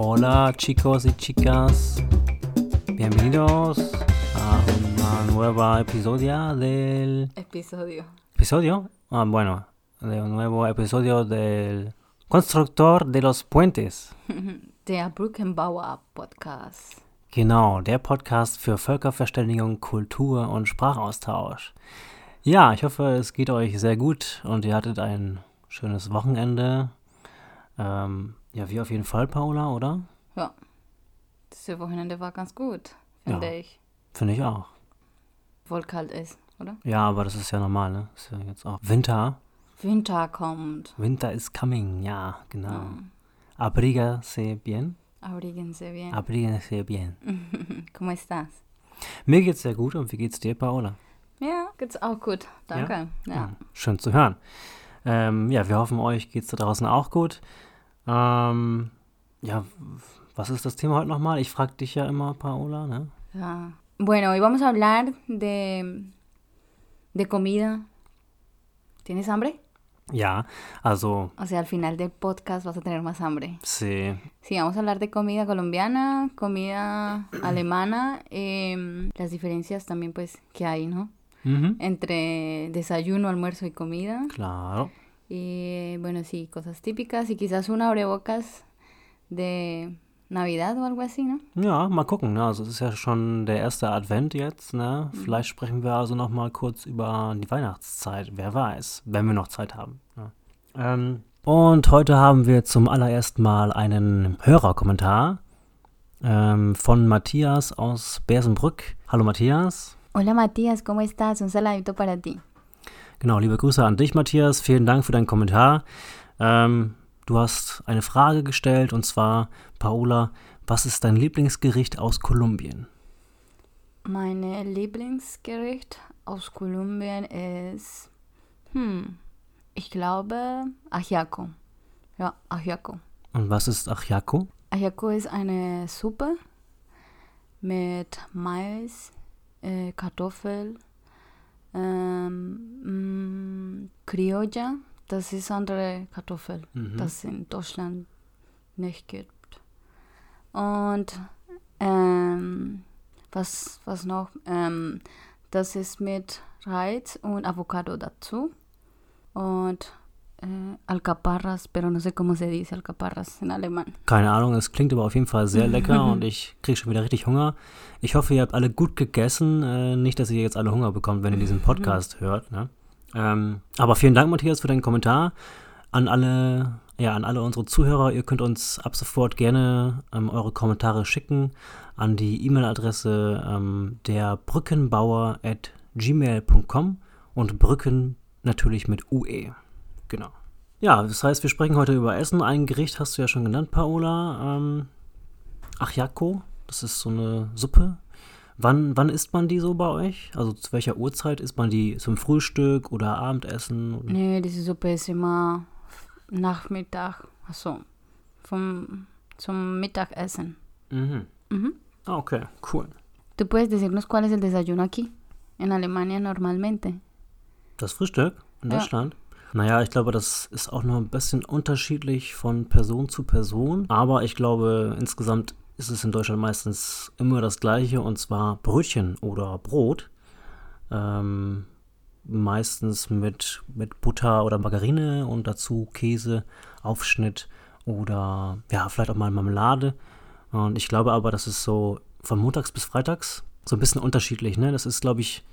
Hola chicos y chicas, bienvenidos a una nueva episodio del Episodio. episodio, ah, bueno, de un nuevo episodio del Constructor de los Puentes. Der Brückenbauer Podcast. Genau, der Podcast für Völkerverständigung, Kultur und Sprachaustausch. Ja, ich hoffe, es geht euch sehr gut und ihr hattet ein schönes Wochenende. Ähm, ja, wie auf jeden Fall, Paula, oder? Ja. Das Wochenende war ganz gut, finde Ja. ich. Finde ich auch. Voll kalt ist, oder? Ja, aber das ist ja normal, ne? Ist ja jetzt auch Winter. Winter kommt. Winter is coming, ja, genau. Ja. Abrígase bien. Abríguense bien. Abrígase bien. ¿Cómo estás? Mir geht's sehr gut und wie geht's dir, Paola? Ja, geht's auch gut. Danke. Ja. Hm, Schön zu hören. Ähm, ja, wir hoffen, euch geht's da draußen auch gut. Ähm, ja, was ist das Thema heute nochmal? Ich frage dich ja immer, Paola, ne? Ja. Bueno, hoy vamos a hablar de, de comida. ¿Tienes hambre? Ja, also, O sea, al final del podcast vas a tener más hambre. sí, Sí, vamos a hablar de comida colombiana, comida alemana, em, las diferencias también pues que hay, ¿no? mhm. Entre desayuno, almuerzo y comida. Claro. Y bueno, sí, cosas típicas y quizás un abrebocas de Navidad o algo así, ¿no? Ja, mal gucken. Ne? Also es ist ja schon der erste Advent jetzt. Ne? Vielleicht sprechen wir also noch mal kurz über die Weihnachtszeit. Wer weiß, wenn wir noch Zeit haben. Ne? Ähm, und heute haben wir zum allerersten Mal einen Hörerkommentar ähm, von Matthias aus Bersenbrück. Hallo Matthias. Hola Matías, ¿cómo estás? Un saladito para ti. Genau, liebe Grüße an dich, Matthias. Vielen Dank für deinen Kommentar. Ähm, du hast eine Frage gestellt und zwar, Paola, was ist dein Lieblingsgericht aus Kolumbien? Meine Lieblingsgericht aus Kolumbien ist, hm, ich glaube, Ajiaco. Ja, Ajiaco. Und was ist Ajiaco? Ajiaco ist eine Suppe mit Mais, äh, Kartoffel, ähm, Criolla. Das ist andere Kartoffel, Mhm. das es in Deutschland nicht gibt. Und ähm, was, was noch? Ähm, das ist mit Reis und Avocado dazu. Und äh, Alcaparras, pero no sé cómo se dice Alcaparras en alemán. Keine Ahnung, es klingt aber auf jeden Fall sehr lecker und ich kriege schon wieder richtig Hunger. Ich hoffe, ihr habt alle gut gegessen. Äh, nicht, dass ihr jetzt alle Hunger bekommt, wenn ihr diesen Podcast hört. Ne? Ähm, aber vielen Dank, Matthias, für deinen Kommentar. An alle, ja, an alle unsere Zuhörer, ihr könnt uns ab sofort gerne ähm, eure Kommentare schicken an die E-Mail-Adresse ähm, der Brückenbauer at gmail.com und Brücken natürlich mit UE. Genau. Ja, das heißt, wir sprechen heute über Essen. Ein Gericht hast du ja schon genannt, Paola. Ähm, Achiaco, das ist so eine Suppe. Wann, wann isst man die so bei euch? Also zu welcher Uhrzeit isst man die? Zum Frühstück oder Abendessen? Nee, diese Suppe ist immer Nachmittag, also vom, zum Mittagessen. Mhm. Mhm. Ah, okay, cool. ¿Tú puedes decirnos cuál es el desayuno aquí? En Alemania normalmente. Das Frühstück in Ja. Deutschland? Naja, ich glaube, das ist auch noch ein bisschen unterschiedlich von Person zu Person. Aber ich glaube, insgesamt ist es in Deutschland meistens immer das Gleiche und zwar Brötchen oder Brot. Ähm, meistens mit, mit Butter oder Margarine und dazu Käse, Aufschnitt oder ja, vielleicht auch mal Marmelade. Und ich glaube aber, das ist so von montags bis freitags so ein bisschen unterschiedlich. Ne? Das ist, glaube ich,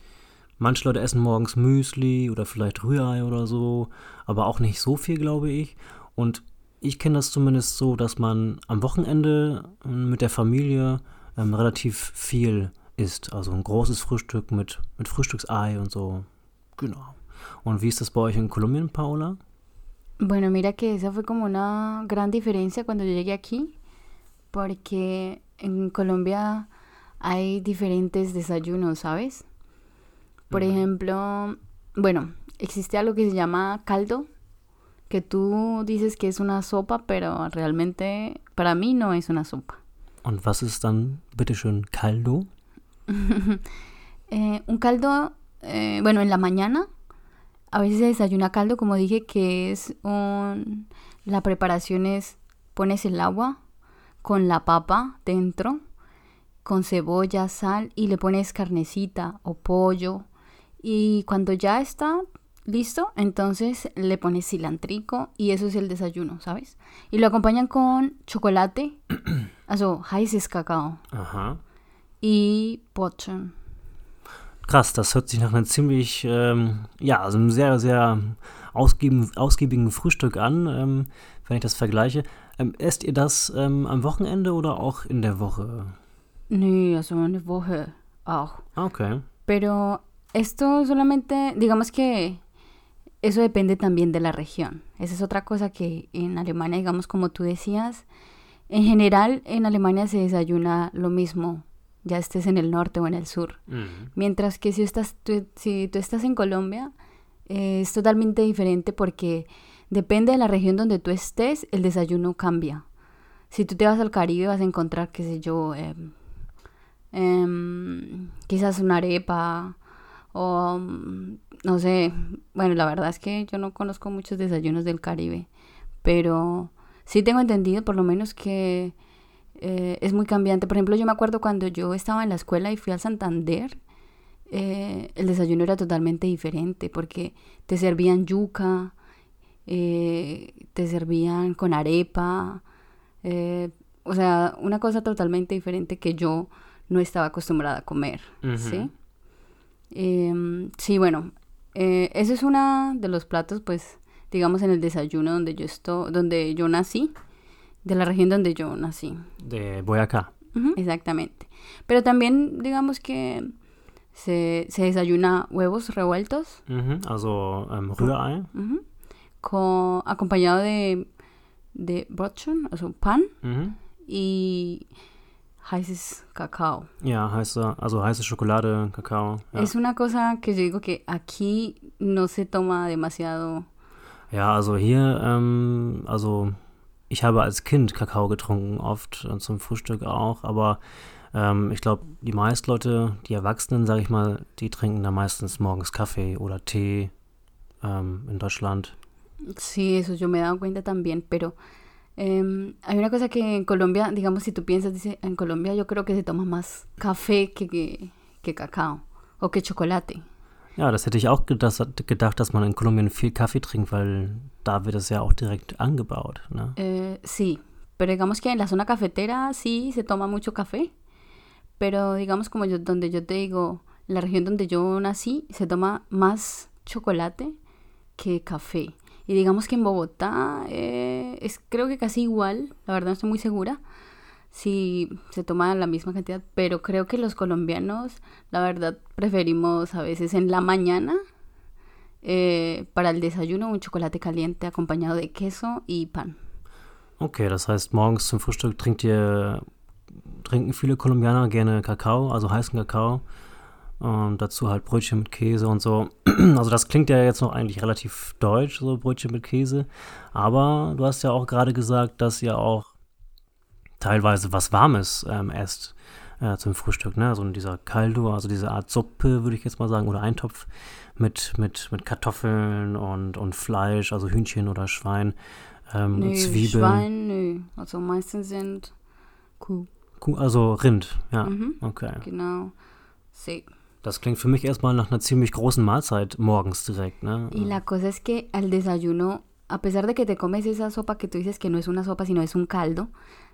Manche Leute essen morgens Müsli oder vielleicht Rührei oder so, aber auch nicht so viel, glaube ich. Und ich kenne das zumindest so, dass man am Wochenende ähm, mit der Familie ähm, relativ viel isst. Also ein großes Frühstück mit, mit Frühstücksei und so. Genau. Und wie ist das bei euch in Kolumbien, Paola? Bueno, mira que esa fue como una gran diferencia cuando yo llegué aquí, porque en Colombia hay diferentes desayunos, ¿sabes? Por ejemplo, bueno, existe algo que se llama caldo, que tú dices que es una sopa, pero realmente para mí no es una sopa. Und was ist dann, bitteschön, Caldo? Eh, un caldo, eh, bueno, en la mañana a veces se desayuna caldo, como dije, que es un... La preparación es, pones el agua con la papa dentro, con cebolla, sal y le pones carnecita o pollo. Y cuando ya está listo, entonces le pones cilantrico y eso es el desayuno, ¿sabes? Y lo acompañan con chocolate, also heißes Kakao Aha. y Brotchen. Krass, das hört sich nach einem ziemlich, ähm, ja, also einem sehr, sehr ausgieben, ausgiebigen Frühstück an, ähm, wenn ich das vergleiche. Ähm, esst ihr das ähm, am Wochenende oder auch in der Woche? Nee, also eine Woche auch. Ah, Okay. Pero esto solamente, digamos que eso depende también de la región. Esa es otra cosa que en Alemania, digamos como tú decías, en general en Alemania se desayuna lo mismo, ya estés en el norte o en el sur. Mientras que si estás, tú, si tú estás en Colombia, eh, es totalmente diferente porque depende de la región donde tú estés, el desayuno cambia. Si tú te vas al Caribe vas a encontrar, qué sé yo, em, em, quizás una arepa o mm, no sé. Bueno, la verdad es que yo no conozco muchos desayunos del Caribe, pero sí tengo entendido por lo menos que eh, es muy cambiante. Por ejemplo, yo me acuerdo cuando yo estaba en la escuela y fui al Santander, eh, el desayuno era totalmente diferente porque te servían yuca, eh, te servían con arepa, eh, o sea, una cosa totalmente diferente que yo no estaba acostumbrada a comer, ¿sí? Em, sí, bueno, eh, ese es uno de los platos, pues, digamos, en el desayuno donde yo estoy, donde yo nací, de la región donde yo nací. De Boyacá. Ujú, exactamente. Pero también, digamos que se, se desayuna huevos revueltos. Also Rührei. ujú, con, acompañado de, de o sea, pan y heißes Kakao. Ja, heiße, also heiße Schokolade, Kakao. Ja. Es una cosa que yo digo que aquí no se toma demasiado. Ja, also hier, ähm, also ich habe als Kind Kakao getrunken, oft äh, zum Frühstück auch, aber ähm, ich glaube, die meisten Leute, die Erwachsenen, sage ich mal, die trinken da meistens morgens Kaffee oder Tee ähm, in Deutschland. Sí, eso yo me he dado cuenta también, pero em, hay una cosa que en Colombia, digamos, si tú piensas, dice, en Colombia yo creo que se toma más café que, que, que cacao o que chocolate. Ja, das hätte ich auch gedacht, gedacht, dass man in Kolumbien viel Kaffee trinkt, weil da wird es ja auch direkt angebaut. Ne? Eh, sí, pero digamos que en la zona cafetera sí se toma mucho café, pero digamos como yo, donde yo te digo, la región donde yo nací, se toma más chocolate que café. Y digamos que en Bogotá eh, es creo que casi igual, la verdad no estoy muy segura si se toma la misma cantidad, pero creo que los colombianos, la verdad, preferimos a veces en la mañana eh, para el desayuno un chocolate caliente acompañado de queso y pan. Okay, das heißt, morgens zum Frühstück trinkt ihr, trinken viele Kolumbianer gerne Kakao, also heißen Kakao. Und dazu halt Brötchen mit Käse und so. Also das klingt ja jetzt noch eigentlich relativ deutsch, so Brötchen mit Käse. Aber du hast ja auch gerade gesagt, dass ihr auch teilweise was Warmes ähm, esst äh, zum Frühstück, ne? Also dieser Caldo, also diese Art Suppe, würde ich jetzt mal sagen, oder Eintopf mit, mit, mit Kartoffeln und, und Fleisch, also Hühnchen oder Schwein, ähm, Nö, Zwiebeln. Schwein, nö. Also meistens sind Kuh. Kuh, also Rind, ja. Mhm. Okay. Genau. Sí. Das klingt für mich erstmal nach einer ziemlich großen Mahlzeit morgens direkt, ne? Y la cosa es que al desayuno, a pesar de que te comes esa sopa que tú dices que no es una sopa, sino es un caldo,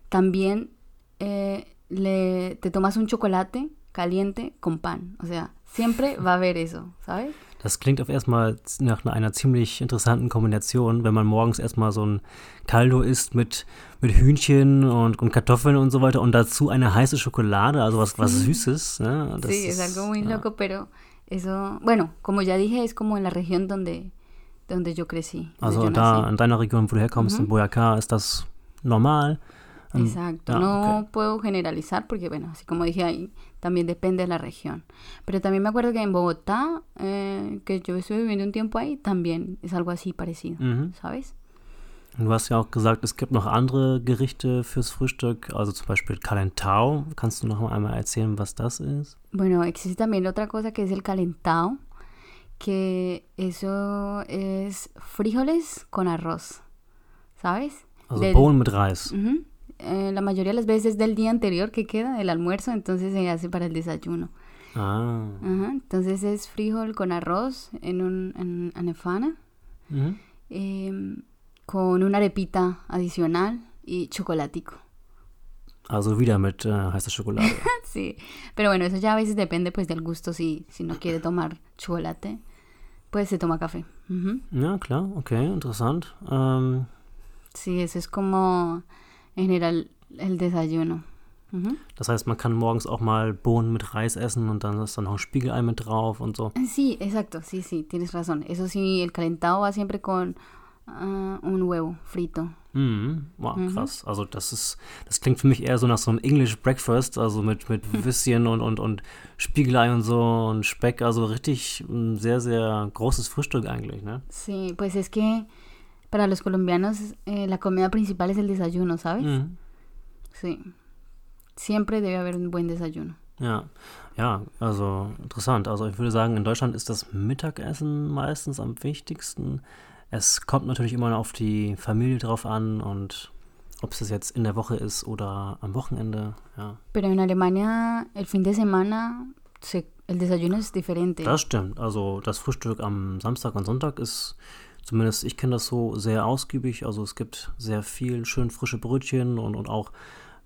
también eh, le, te tomas un chocolate caliente con pan. O sea, siempre va a haber eso, ¿sabes? Das klingt auf erstmal nach einer ziemlich interessanten Kombination, wenn man morgens erstmal so ein Caldo isst mit, mit Hühnchen und, und Kartoffeln und so weiter und dazu eine heiße Schokolade, also was, was Süßes. Ne? Das sí, es ist, algo muy ja. loco, pero eso, bueno, como ya dije, es como en la región donde, donde yo crecí. donde Also yo da in deiner Region, wo du herkommst, in Boyacá, ist das normal. Ähm, Exacto, ja, no okay. puedo generalizar porque, bueno, así como dije ahí, también depende de la región. Pero también me acuerdo que en Bogotá, eh, que yo estuve viviendo un tiempo ahí, también es algo así parecido, Mhm. ¿sabes? Du hast ja auch gesagt, es gibt noch andere Gerichte fürs Frühstück, also zum Beispiel Calentao. Kannst du noch einmal erzählen, was das ist? Bueno, existe también otra cosa que es el calentado, que eso es frijoles con arroz, ¿sabes? Also Del- Bohnen mit Reis. Eh, la mayoría de las veces es del día anterior que queda, el almuerzo, entonces se hace para el desayuno. Ah. Ajá, entonces es frijol con arroz en un en anefana, em, con una arepita adicional y chocolatico. Also wieder mit äh, heißer Schokolade. Sí, pero bueno, eso ya a veces depende pues del gusto, si, si no quiere tomar chocolate, pues se toma café. Ujú. ja, klar, okay, interessant. Ähm, Sí, eso es como en general el desayuno. Ujú. das heißt, man kann morgens auch mal Bohnen mit Reis essen und dann ist dann noch ein Spiegelei mit drauf und so. Sí, exacto, sí, sí, tienes razón. Eso sí, el calentado va siempre con ah, un huevo frito. Mhm. Wow, Mhm. krass. Also das ist, das klingt für mich eher so nach so einem English Breakfast, also mit, mit Würstchen und, und, und Spiegelei und so und Speck. Also richtig ein sehr, sehr großes Frühstück eigentlich, ne? Sí, pues es que para los colombianos eh, la comida principal es el desayuno, ¿sabes? Mhm. Sí. Siempre debe haber un buen desayuno. Ja, ja, also interessant. Also ich würde sagen, in Deutschland ist das Mittagessen meistens am wichtigsten. Es kommt natürlich immer auf die Familie drauf an und ob es das jetzt in der Woche ist oder am Wochenende. Ja, Pero en Alemania el fin de semana se- el desayuno es diferente. das stimmt. Also das Frühstück am Samstag und Sonntag ist, zumindest ich kenne das so, sehr ausgiebig. Also es gibt sehr viel schön frische Brötchen und, und auch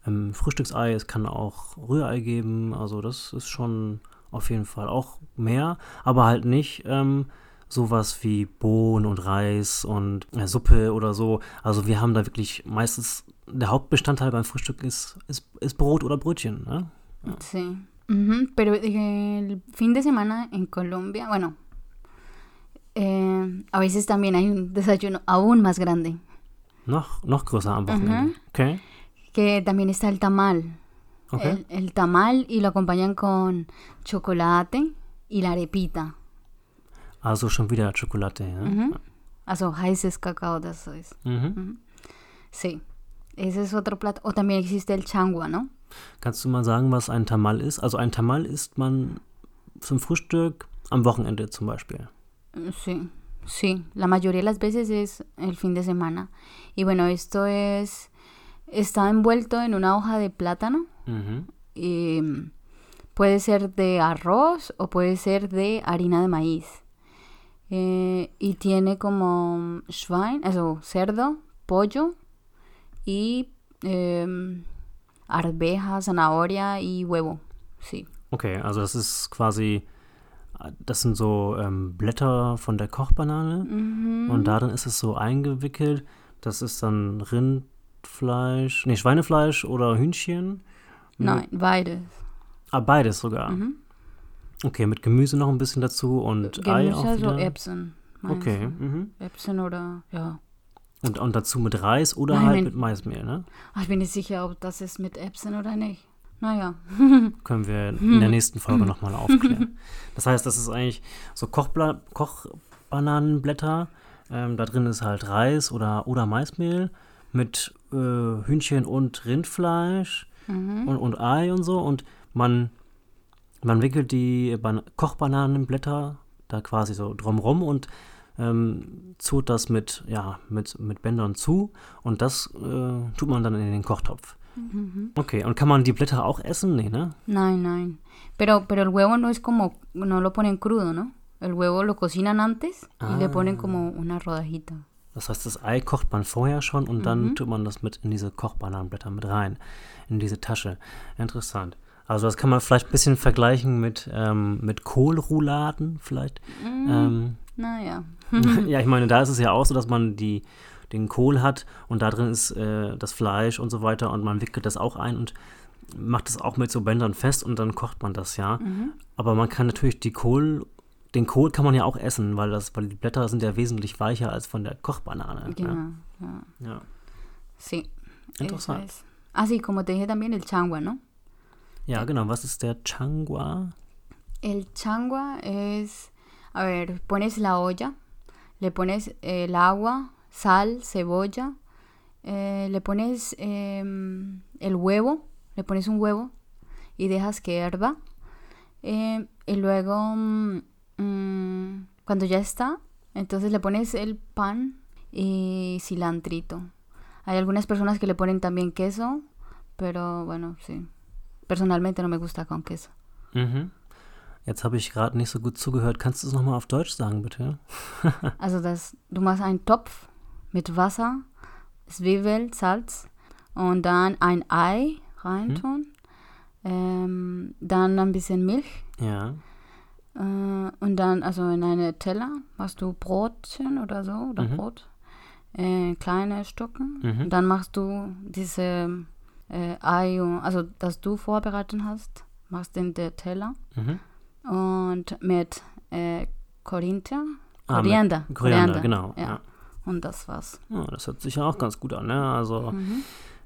ähm, Frühstücksei. Es kann auch Rührei geben. Also das ist schon auf jeden Fall auch mehr, aber halt nicht ähm, sowas wie Bohnen und Reis und äh, Suppe oder so. Also wir haben da wirklich meistens, der Hauptbestandteil beim Frühstück ist, ist, ist Brot oder Brötchen. Ne? Sí. Ujú, Pero el fin de semana en Colombia, bueno, eh, a veces también hay un desayuno aún más grande, Noch, noch größer am Wochenende. Okay, que también está el tamal. okay. El, el tamal y lo acompañan con chocolate y la arepita. Also schon wieder Schokolade. Ja? Ujú. Also heißes Cacao, das ist. Mhm. Sí. Ese es otro plato. O también existe el changua, ¿no? Kannst du mal sagen, was ein Tamal ist? Also ein Tamal isst man zum Frühstück am Wochenende zum Beispiel. Sí, sí, la mayoría de las veces es el fin de semana. Y bueno, esto es, está envuelto en una hoja de plátano. Y mm, puede ser de arroz o puede ser de harina de maíz. Eh, y tiene como Schwein, also cerdo, pollo y em, arveja, zanahoria y huevo. Sí. Okay, also das ist quasi, das sind so ähm, Blätter von der Kochbanane Mhm. und darin ist es so eingewickelt. Das ist dann Rindfleisch, nee, Schweinefleisch oder Hühnchen. Nein, beides. Ah, beides sogar. Mhm. Okay, mit Gemüse noch ein bisschen dazu und Ei auch Gemüse, wieder. Erbsen. meinst Okay, mhm. Erbsen oder, ja. Und, und dazu mit Reis oder Nein, halt mit Maismehl, ne? Ah, Ich bin nicht sicher, ob das ist mit Erbsen oder nicht. Naja. Können wir in der nächsten Folge nochmal aufklären. Das heißt, das ist eigentlich so Kochbla Kochbananenblätter. Ähm, da drin ist halt Reis oder, oder Maismehl mit äh, Hühnchen und Rindfleisch Mhm. und, und Ei und so. Und man, man wickelt die Ban Kochbananenblätter da quasi so drumrum und ähm, zurt das mit, ja, mit, mit Bändern zu. Und das äh, tut man dann in den Kochtopf. Mhm. Okay, und kann man die Blätter auch essen? Nee, ne? Nein, nein. Pero, pero el huevo no es como, no lo ponen crudo, ¿no? El huevo lo cocinan antes y le ponen como una rodajita. Das heißt, das Ei kocht man vorher schon und dann Mhm. tut man das mit in diese Kochbananenblätter mit rein, in diese Tasche. Interessant. Also das kann man vielleicht ein bisschen vergleichen mit, ähm, mit Kohlrouladen vielleicht. Mhm. Ähm, Naja. ja, ich meine, da ist es ja auch so, dass man die, den Kohl hat und da drin ist äh, das Fleisch und so weiter und man wickelt das auch ein und macht es auch mit so Bändern fest und dann kocht man das, ja. Mhm. Aber man kann natürlich die Kohl, den Kohl kann man ja auch essen, weil das, weil die Blätter sind ja wesentlich weicher als von der Kochbanane. Genau. Ja. Ja. Sí. Interessant. es. Ah, sí, como te dije también, el changua, ¿no? Ja, genau. Was ist der Changua? El changua es, a ver, pones la olla, le pones el agua, sal, cebolla, eh, le pones em, el huevo, le pones un huevo y dejas que herva. Eh, y luego, mm, mm, cuando ya está, entonces le pones el pan y cilantrito. Hay algunas personas que le ponen también queso, pero bueno, sí. Personalmente no me gusta con queso. Mhm. Jetzt habe ich gerade nicht so gut zugehört. Kannst du es nochmal auf Deutsch sagen, bitte? Also das, du machst einen Topf mit Wasser, Zwiebel, Salz und dann ein Ei reintun, ähm, dann ein bisschen Milch Ja. äh, und dann also in eine Teller machst du Brotchen oder so oder Mhm. Brot, äh, kleine Stücken. Mhm. Und dann machst du diese äh, Ei, also das du vorbereitet hast, machst in der Teller Mhm. und mit äh, Korinther, Ah, mit Koriander, Koriander, genau. Ja. Ja. Und das war's. Ja, das hört sich ja auch ganz gut an, ne? Also, Mhm.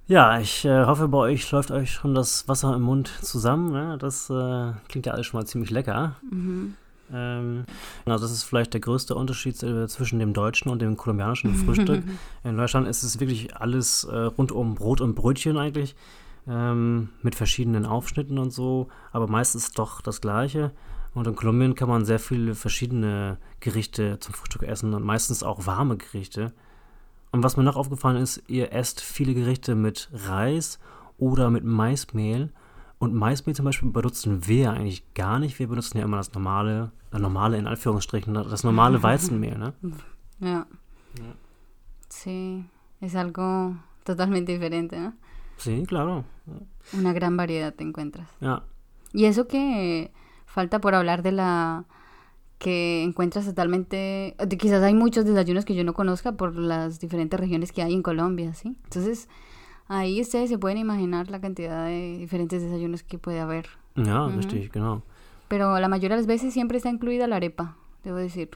ja, ich äh, hoffe, bei euch läuft euch schon das Wasser im Mund zusammen. Ne? Das äh, klingt ja alles schon mal ziemlich lecker. Mhm. Ähm, also das ist vielleicht der größte Unterschied äh, zwischen dem deutschen und dem kolumbianischen Frühstück. In Deutschland ist es wirklich alles äh, rund um Brot und Brötchen eigentlich, ähm, mit verschiedenen Aufschnitten und so, aber meistens doch das Gleiche. Und in Kolumbien kann man sehr viele verschiedene Gerichte zum Frühstück essen und meistens auch warme Gerichte. Und was mir noch aufgefallen ist, ihr esst viele Gerichte mit Reis oder mit Maismehl. Und Maismehl zum Beispiel benutzen wir ja eigentlich gar nicht. Wir benutzen ja immer das normale, äh, normale in Anführungsstrichen, das normale Weizenmehl, ne? Ja. Sí, es algo totalmente diferente, ¿no? Sí, claro. Una gran variedad te encuentras. Ja. Y eso que falta por hablar de la que encuentras totalmente, quizás hay muchos desayunos que yo no conozca por las diferentes regiones que hay en Colombia, ¿sí? Entonces, ahí ustedes se pueden imaginar la cantidad de diferentes desayunos que puede haber. Ja, Mhm. richtig, genau. Pero la mayoría de las veces siempre está incluida la arepa, debo decir.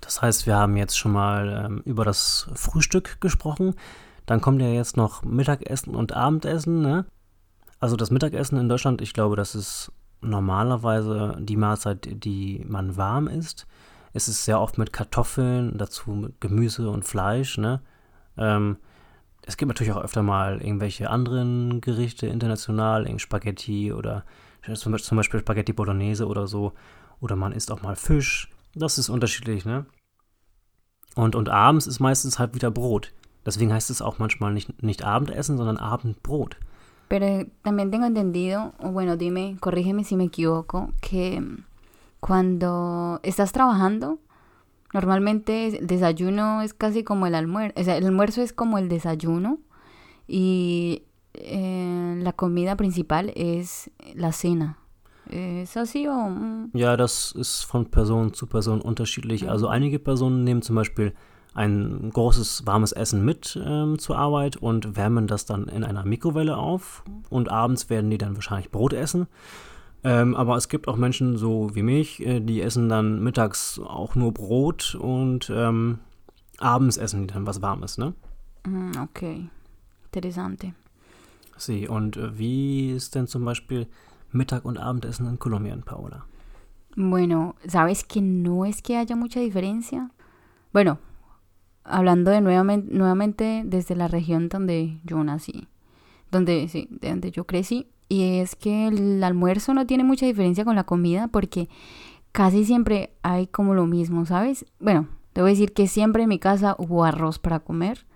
Das heißt, wir haben jetzt schon mal ähm, über das Frühstück gesprochen. Dann kommt ja jetzt noch Mittagessen und Abendessen, ne? Also das Mittagessen in Deutschland, ich glaube, das ist normalerweise die Mahlzeit, die man warm isst. Es ist sehr oft mit Kartoffeln, dazu mit Gemüse und Fleisch, ne? Ähm, es gibt natürlich auch öfter mal irgendwelche anderen Gerichte international, irgend Spaghetti oder zum Beispiel, Spaghetti Bolognese oder so. Oder man isst auch mal Fisch. Das ist unterschiedlich, ne? Und, und abends ist meistens halt wieder Brot. Deswegen heißt es auch manchmal nicht, nicht Abendessen, sondern Abendbrot. Pero también tengo entendido, o bueno, dime, corrígeme si me equivoco, que mm, cuando estás trabajando, normalmente el desayuno es casi como el almuerzo, o sea, el almuerzo es como el desayuno y eh, la comida principal es la cena. ¿Es así o...? mm? Ja, das ist von Person zu Person unterschiedlich. Ja. Also einige Personen nehmen zum Beispiel ein großes warmes Essen mit ähm, zur Arbeit und wärmen das dann in einer Mikrowelle auf und abends werden die dann wahrscheinlich Brot essen. Ähm, aber es gibt auch Menschen so wie mich, äh, die essen dann mittags auch nur Brot und ähm, abends essen die dann was Warmes, ne? Mm, ok, interesante. Sie, und äh, wie ist denn zum Beispiel Mittag- und Abendessen in Kolumbien, Paola? Bueno, ¿sabes que no es que haya mucha diferencia? Bueno, hablando de nuevamente, nuevamente desde la región donde yo nací, donde sí, de donde yo crecí, y es que el almuerzo no tiene mucha diferencia con la comida porque casi siempre hay como lo mismo, ¿sabes? Bueno, debo decir que siempre en mi casa hubo arroz para comer,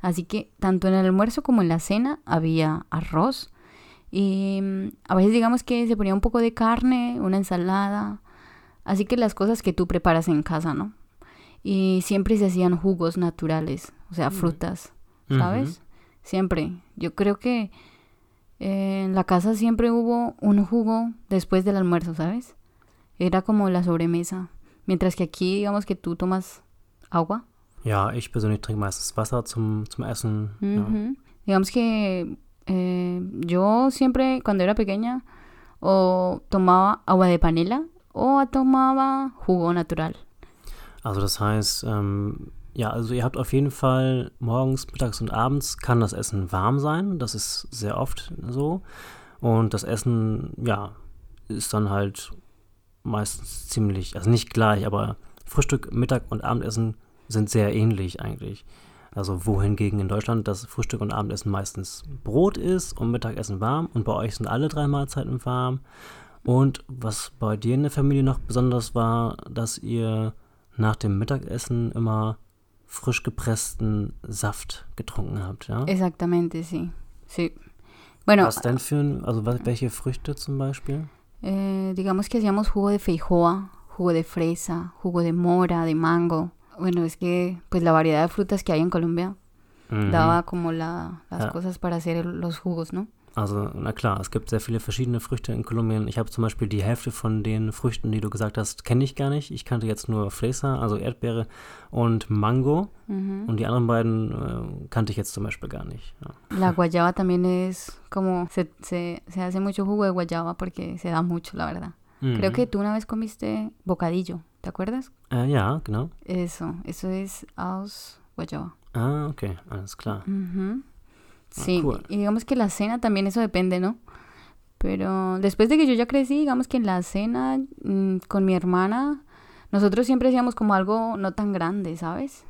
así que tanto en el almuerzo como en la cena había arroz. Y mm, a veces digamos que se ponía un poco de carne, una ensalada, así que las cosas que tú preparas en casa, ¿no? Y siempre se hacían jugos naturales, o sea, Mm. frutas, ¿sabes? Siempre. Yo creo que eh, en la casa siempre hubo un jugo después del almuerzo, ¿sabes? Era como la sobremesa. Mientras que aquí, digamos que tú tomas agua. Ja, ich persönlich trinke meistens Wasser zum, zum Essen. Ja. Ujú. Digamos que eh, yo siempre, cuando era pequeña, o tomaba agua de panela o tomaba jugo natural. Also das heißt, ähm, ja, also ihr habt auf jeden Fall morgens, mittags und abends kann das Essen warm sein. Das ist sehr oft so. Und das Essen, ja, ist dann halt meistens ziemlich, also nicht gleich, aber Frühstück, Mittag und Abendessen sind sehr ähnlich eigentlich. Also wohingegen in Deutschland das Frühstück und Abendessen meistens Brot ist und Mittagessen warm und bei euch sind alle drei Mahlzeiten warm. Und was bei dir in der Familie noch besonders war, dass ihr nach dem Mittagessen immer frisch gepressten Saft getrunken habt, ja? Exactamente, sí. Sí. Bueno, Was denn für ein, also welche Früchte zum Beispiel? eh, digamos que hacíamos jugo de feijoa, jugo de fresa, jugo de mora, de mango. Bueno, es que pues la variedad de frutas que hay en Colombia Mhm. daba como la, las Ja. cosas para hacer los jugos, ¿no? Also, na klar, es gibt sehr viele verschiedene Früchte in Kolumbien. Ich habe zum Beispiel die Hälfte von den Früchten, die du gesagt hast, kenne ich gar nicht. Ich kannte jetzt nur Fresa, also Erdbeere und Mango. Ujú. Und die anderen beiden äh, kannte ich jetzt zum Beispiel gar nicht. Ja. La guayaba también es como, se, se, se hace mucho jugo de guayaba porque se da mucho, la verdad. Creo Mhm. que tú una vez comiste bocadillo, ¿te acuerdas? Äh, ja, genau. Eso, eso es aus guayaba. Ah, okay, alles klar. Ujú. Sí, y digamos que la cena también eso depende, ¿no? Pero después de que yo ya crecí, digamos que en la cena mm, con mi hermana, nosotros siempre hacíamos como algo no tan grande, ¿sabes?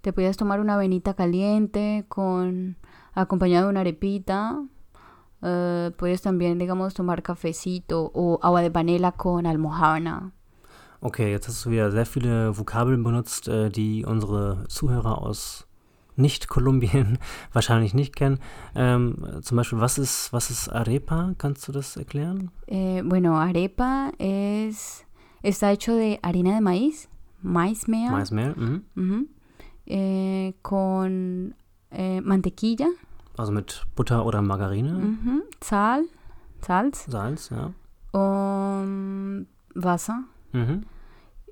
Te podías tomar una avenita caliente con acompañado de una arepita. eh, puedes también, digamos, tomar cafecito o agua de panela con almojábana. Okay, jetzt hast du wieder sehr viele Vokabeln benutzt, äh, die unsere Zuhörer aus Nicht-Kolumbien wahrscheinlich nicht kennen. Ähm, zum Beispiel, was ist, was ist Arepa? Kannst du das erklären? Eh, bueno, arepa es está hecho de harina de maíz, maíz mea, Maismehl? Mhm. ujú, eh, con eh, mantequilla, Also mit Butter oder Margarine, ujú, sal, salz, Salz, ja. um, Wasser Mhm.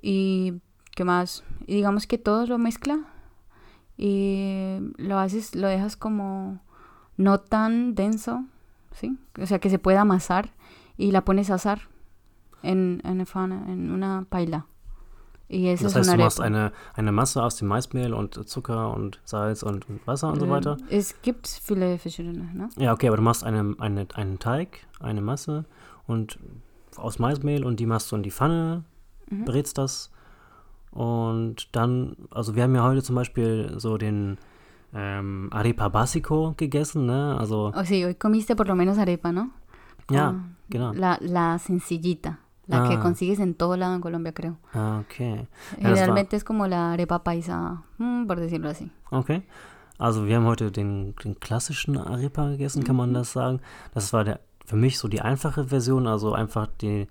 y qué más. Y digamos que todo lo mezcla y lo haces, lo dejas como no tan denso, ¿sí? O sea, que se pueda amasar y la pones a asar en, en, una fana- en una paila. Y eso Das es heißt, du machst eine, eine Masse aus dem Maismehl und Zucker und Salz und Wasser und so Ähm, weiter. Es gibt viele verschiedene, ne? Ja, okay, aber du machst eine, eine, einen Teig, eine Masse und aus Maismehl und die machst du in die Pfanne, Mhm. brätst das und dann, also wir haben ja heute zum Beispiel so den ähm, Arepa Básico gegessen, ne? Also, O sí, hoy comiste por lo menos arepa, ¿no? ja, Ah, genau. La, la sencillita, la que Ah. consigues en todo lado en Colombia, creo. Ah, okay. Ja, war- es como la arepa paisa, mm, por decirlo así. Okay. Also wir haben heute den, den klassischen Arepa gegessen, kann man das sagen. Das war der für mich so die einfache Version, also einfach die,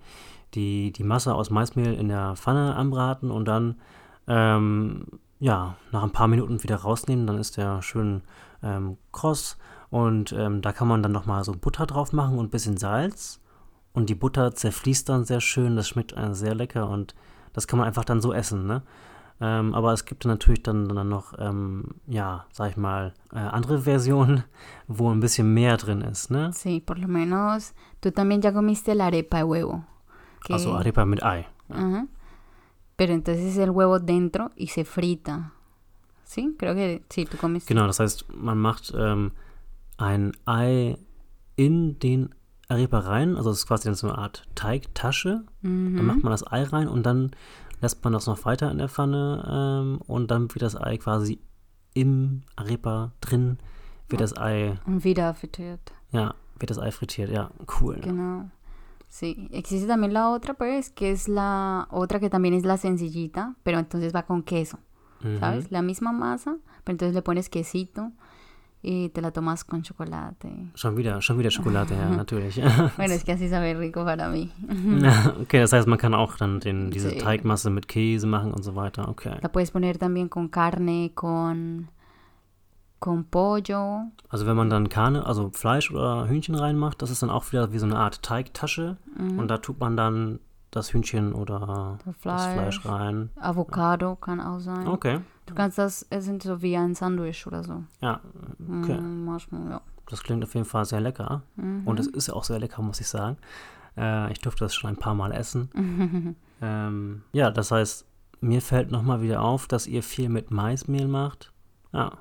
die, die Masse aus Maismehl in der Pfanne anbraten und dann ähm, ja, nach ein paar Minuten wieder rausnehmen, dann ist der schön ähm, kross und ähm, da kann man dann nochmal so Butter drauf machen und ein bisschen Salz und die Butter zerfließt dann sehr schön, das schmeckt äh, sehr lecker und das kann man einfach dann so essen, ne? Ähm, aber es gibt natürlich dann, dann noch, ähm, ja, sag ich mal, äh, andere Versionen, wo ein bisschen mehr drin ist, ne? Sí, por lo menos tú también ya comiste la arepa de huevo. Que- Also Arepa mit Ei. Ajá. Pero entonces el huevo dentro y se frita. ¿Sí? Creo que sí, tú comiste. Genau, das heißt, man macht ähm, ein Ei in den Arepa rein, also das ist quasi dann so eine Art Teigtasche. Dann Ujú. macht man das Ei rein und dann lässt man das noch weiter in der Pfanne ähm, und dann wird das Ei quasi im Arepa drin, wird das Ei, Und wieder frittiert. ja, wird das Ei frittiert. Ja, cool. Genau. Sí, existe también la otra, pues, que es la otra que también es la sencillita, pero entonces va con queso, Mhm. ¿sabes? La misma masa, pero entonces le pones quesito y te la tomas con chocolate. Schon schon wieder Schokolade, ja, natürlich. Bueno, es que así sabe rico para mí. okay, das heißt, man kann auch dann den, diese Sí. Teigmasse mit Käse machen und so weiter. Okay. La puedes poner también con carne, con, con pollo. Also wenn man dann Karne, also Fleisch oder Hühnchen reinmacht, das ist dann auch wieder wie so eine Art Teigtasche Mhm. und da tut man dann das Hühnchen oder Das das Fleisch. Fleisch rein. Avocado kann auch sein. Okay, Du kannst das essen so wie ein Sandwich oder so. ja, okay. Mm, manchmal, ja. Das klingt auf jeden Fall sehr lecker Mhm. und es ist ja auch sehr lecker, muss ich sagen. Äh, ich durfte das schon ein paar Mal essen. Ähm, ja, das heißt, mir fällt nochmal wieder auf, dass ihr viel mit Maismehl macht. Ja,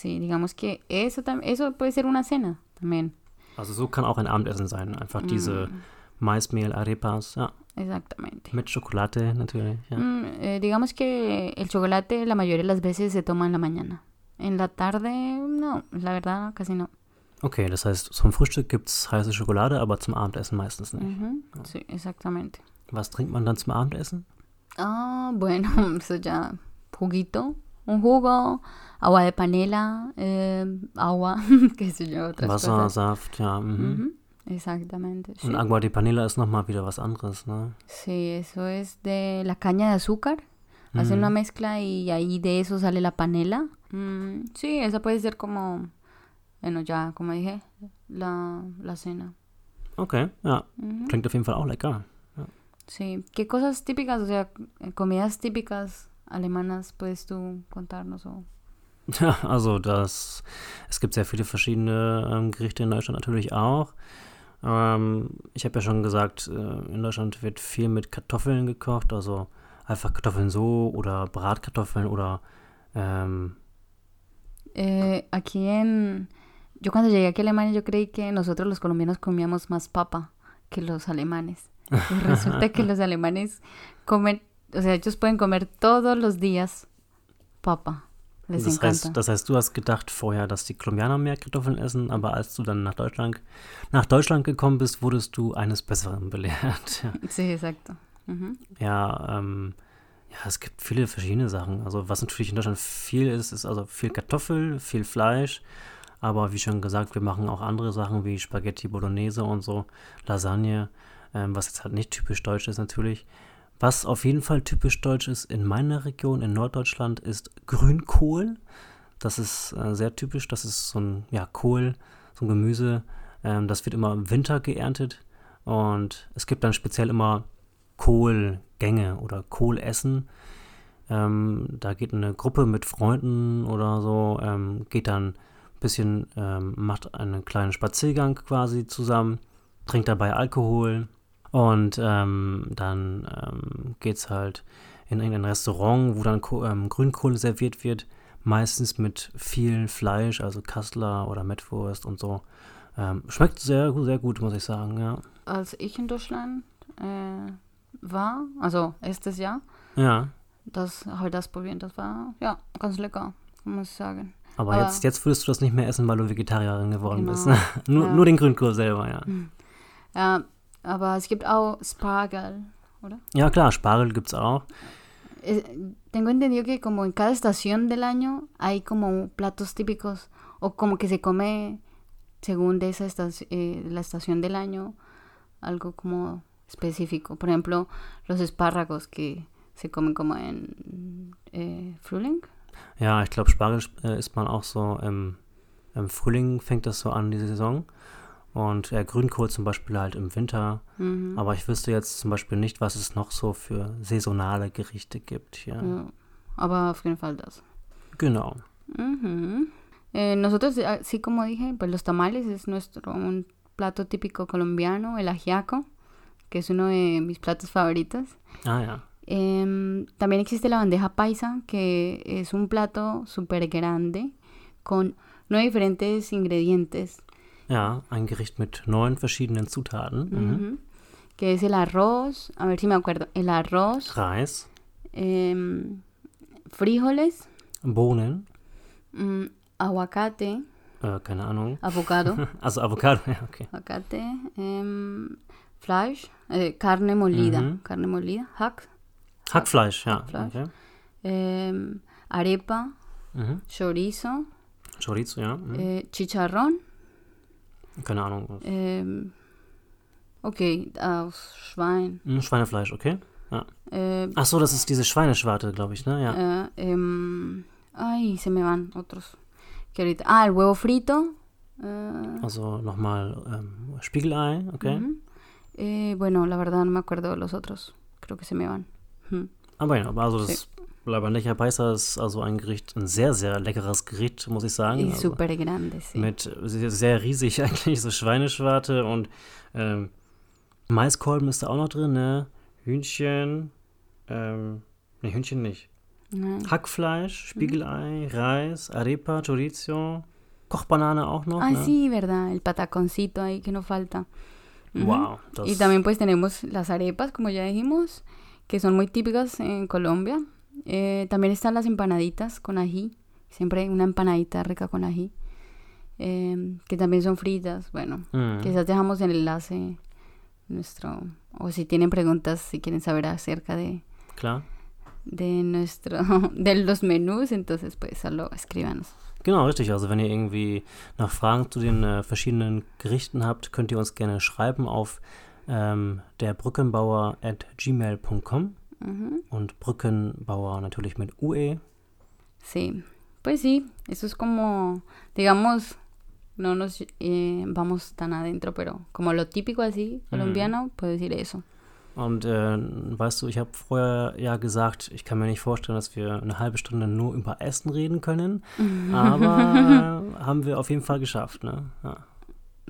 Sí, digamos que eso, eso puede ser una cena también. also so kann auch ein Abendessen sein. Einfach diese Mm, Maismehl-Arepas, ja. exactamente. Mit Schokolade natürlich, ja. Mm, eh, digamos que el chocolate la mayoría de las veces se toma en la mañana. En la tarde, no, la verdad, casi no. Okay, das heißt, zum Frühstück gibt es heiße Schokolade, aber zum Abendessen meistens nicht. Ujú, Sí, exactamente. Was trinkt man dann zum Abendessen? Ah, bueno, eso ya, juguito, un jugo, agua de panela, eh, agua, qué sé yo, otras Wasser, cosas. Saft, ja. Mhm. Ujú, Exactamente. sí. Und Agua de Panela ist nochmal wieder was anderes, ne? Sí, eso es de la caña de azúcar. Hacen una mezcla y ahí de eso sale la panela. Mm, sí, esa puede ser como, bueno, ya, como dije, la, la cena. Okay, ja. Ujú. Klingt auf jeden Fall auch lecker. Sí, ¿qué cosas típicas, o sea, comidas típicas alemanas puedes tú contarnos? O? Ja, also das, es gibt sehr viele verschiedene ähm, Gerichte in Deutschland natürlich auch. Ähm, ich habe ja schon gesagt, äh, in Deutschland wird viel mit Kartoffeln gekocht, also einfach Kartoffeln so oder Bratkartoffeln oder ähm, Eh, aquí en... Yo cuando llegué aquí a Alemania yo creí que nosotros los colombianos comíamos más papa que los alemanes. Y resulta que los alemanes comen, o sea, ellos pueden comer todos los días papa. Les das, encanta. heißt, das heißt, du hast gedacht vorher, dass die Kolumbianer mehr Kartoffeln essen, aber als du dann nach Deutschland, nach Deutschland gekommen bist, wurdest du eines Besseren belehrt. Ja. Sí, exacto. Ujú. Ja, ähm, ja, es gibt viele verschiedene Sachen. Also was natürlich in Deutschland viel ist, ist also viel Kartoffel, viel Fleisch. Aber wie schon gesagt, wir machen auch andere Sachen wie Spaghetti Bolognese und so, Lasagne, ähm, was jetzt halt nicht typisch deutsch ist natürlich. Was auf jeden Fall typisch deutsch ist in meiner Region, in Norddeutschland, ist Grünkohl. Das ist äh, sehr typisch. Das ist so ein ja, Kohl, so ein Gemüse. Ähm, das wird immer im Winter geerntet. Und es gibt dann speziell immer Kohlgänge oder Kohlessen. Ähm, da geht eine Gruppe mit Freunden oder so, ähm, geht dann ein bisschen, ähm, macht einen kleinen Spaziergang quasi zusammen, trinkt dabei Alkohol und ähm, dann ähm, geht es halt in irgendein Restaurant, wo dann ähm, Grünkohl serviert wird, meistens mit viel Fleisch, also Kassler oder Mettwurst und so. Ähm, schmeckt sehr, sehr gut, muss ich sagen, ja. Als ich in Deutschland äh, war, also erstes Jahr, Ja, das habe ich das probiert. Das war, ja, ganz lecker, muss ich sagen. aber Aber- jetzt, jetzt würdest du das nicht mehr essen, weil du Vegetarierin geworden Genau, bist. nur, ja. nur den Grünkohl selber, ja. Ja, aber es gibt auch Spargel, oder? Ja, klar, Spargel gibt's auch. Eh, tengo entendido que como en cada estación del año hay como platos típicos o como que se come según de esa estaci- eh, la estación del año algo como específico. Por ejemplo, los espárragos que se comen como en eh, Frühling. Ja, ich glaube, Spargel äh, isst man auch so im, im Frühling, fängt das so an, die Saison. Und äh, Grünkohl zum Beispiel halt im Winter. Mhm. Aber ich wüsste jetzt zum Beispiel nicht, was es noch so für saisonale Gerichte gibt hier. Ja, aber auf jeden Fall das. Genau. Ujú. Eh, nosotros, eh, así como dije, pues los tamales es nuestro un plato típico colombiano, el ajiaco, que es uno de mis platos favoritos. Ah ja. Em, también existe la bandeja paisa, que es un plato súper grande con nueve diferentes ingredientes, Ja, ein Gericht mit neun verschiedenen Zutaten. Mhm. Que es el arroz, a ver si me acuerdo, el arroz, Reis, em, frijoles, Bohnen, mm, aguacate, äh, keine Ahnung. avocado. Also Avocado, ja, okay. Aguacate, em, Fleisch, eh, carne molida, Mhm. carne molida, hack, Hackfleisch, ja. Hackfleisch. Okay. arepa, Mhm. chorizo, Chorizo, ja. Eh, chicharrón, Keine Ahnung. em, okay, aus Schwein, Mhm, Schweinefleisch, okay. eh, Ach so, das ist diese Schweineschwarte, glaube ich, ne? Ja. eh, em, ay, se me van otros. Ah, el huevo frito, eh, Also nochmal ähm, Spiegelei, okay. ujú. Eh, bueno, la verdad no me acuerdo de los otros, creo que se me van. Hm. Aber ja, aber also das La Bandeja Paisa ist also ein Gericht, ein sehr, sehr leckeres Gericht, muss ich sagen. Y Also súper grande, sí. mit sehr, sehr riesig eigentlich, so Schweineschwarte und ähm, Maiskolben ist da auch noch drin, ne? Hühnchen, ähm, ne, Hühnchen nicht. Nein. Hackfleisch, Spiegelei, Reis, Arepa, Chorizo, Kochbanane auch noch, Ay, ne? sí, verdad, el pataconcito ahí que no falta. Ujú. Wow, das Y también pues tenemos las arepas, como ya dijimos, que son muy típicas en Colombia. Eh, también están las empanaditas con ají, siempre una empanadita rica con ají, eh, que también son fritas. Bueno, Mhm. quizás dejamos el enlace nuestro, o si tienen preguntas, si quieren saber acerca de, Klar. de nuestro, de los menús, entonces pues solo escríbanos. Genau, richtig. Also wenn ihr irgendwie noch Fragen zu den äh, verschiedenen Gerichten habt, könnt ihr uns gerne schreiben auf ähm, derbrückenbauer at gmail.com Ujú. und Brückenbauer natürlich mit UE. Sí, pues sí, eso es como, digamos, no nos eh, vamos tan adentro, pero como lo típico así, colombiano, puedo decir eso. Und äh, weißt du, ich habe vorher ja gesagt, ich kann mir nicht vorstellen, dass wir eine halbe Stunde nur über Essen reden können. Aber äh, haben wir auf jeden Fall geschafft, ne? Ja.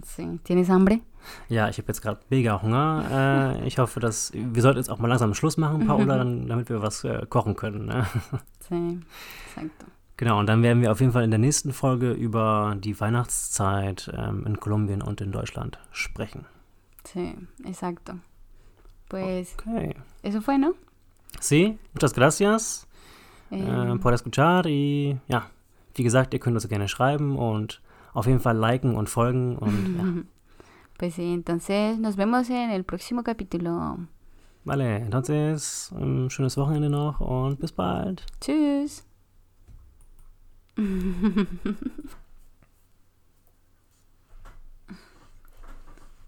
Sí, ¿tienes hambre? Ja, ich habe jetzt gerade mega Hunger. Äh, ich hoffe, dass wir sollten jetzt auch mal langsam Schluss machen, Paula, dann, damit wir was äh, kochen können. Ne? Sí, exacto. Genau, und dann werden wir auf jeden Fall in der nächsten Folge über die Weihnachtszeit ähm, in Kolumbien und in Deutschland sprechen. Sí, exacto. Pues Okay. eso fue, ¿no? Sí, muchas gracias Eh, äh, por escuchar. Y ja, wie gesagt, ihr könnt uns gerne schreiben und auf jeden Fall liken und folgen. Und ja, Pues sí, entonces nos vemos en el próximo capítulo. vale, entonces, ein schönes Wochenende noch und bis bald. Tschüss.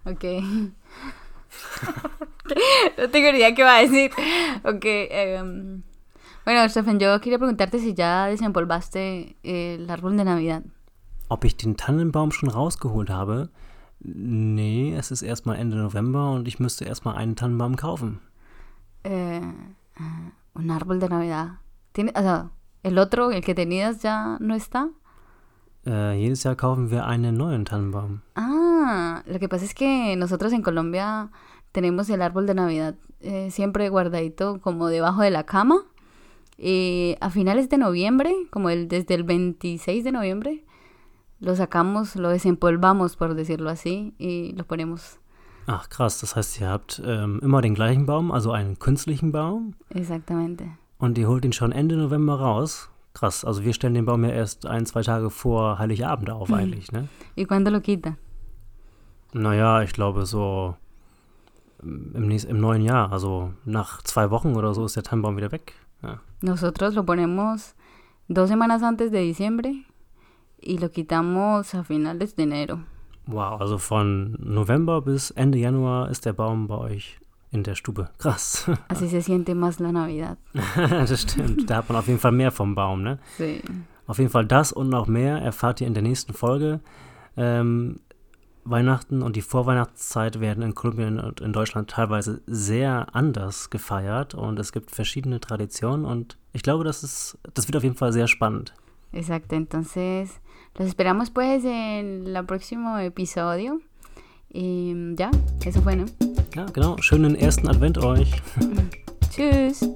ok. no tengo idea qué va a decir. Ok. em, bueno, Stefan, yo quería preguntarte si ya desempolvaste el árbol de Navidad. Ob ich den Tannenbaum schon rausgeholt habe? Nee, es ist erstmal Ende November und ich müsste erstmal einen Tannenbaum kaufen. Eh, eh, un árbol de Navidad. ¿Tiene, o sea, el otro, el que tenías, ya no está? Äh, jedes Jahr kaufen wir einen neuen Tannenbaum. Ah, lo que pasa es que nosotros en Colombia tenemos el árbol de Navidad eh, siempre guardadito como debajo de la cama. Y a finales de noviembre, como el, desde el 26 de noviembre, lo sacamos, lo desempolvamos, por decirlo así, y lo ponemos. Ach krass, das heißt, ihr habt ähm, immer den gleichen Baum, also einen künstlichen Baum, Exactamente. und ihr holt ihn schon Ende November raus. Krass, also wir stellen den Baum ja erst ein, zwei Tage vor Heiligabend auf eigentlich, ne? ¿Y cuándo lo quita? Naja, ich glaube so ähm, im, nächsten, im neuen Jahr, also nach zwei Wochen oder so ist der Tannenbaum wieder weg. Ja. Nosotros lo ponemos dos semanas antes de diciembre y lo quitamos a finales de enero. Wow, also von November bis Ende Januar ist der Baum bei euch in der Stube. Krass. Así se siente más la Navidad. das stimmt. Da hat man auf jeden Fall mehr vom Baum, ne? Sí. Auf jeden Fall das und noch mehr erfahrt ihr in der nächsten Folge. Ähm, Weihnachten und die Vorweihnachtszeit werden in Kolumbien und in Deutschland teilweise sehr anders gefeiert und es gibt verschiedene Traditionen und ich glaube, das ist, das wird auf jeden Fall sehr spannend. Exacto, entonces los esperamos pues en el próximo episodio. Y ya, eso fue, ¿no? Ja, genau. Schönen ersten Advent euch. Tschüss.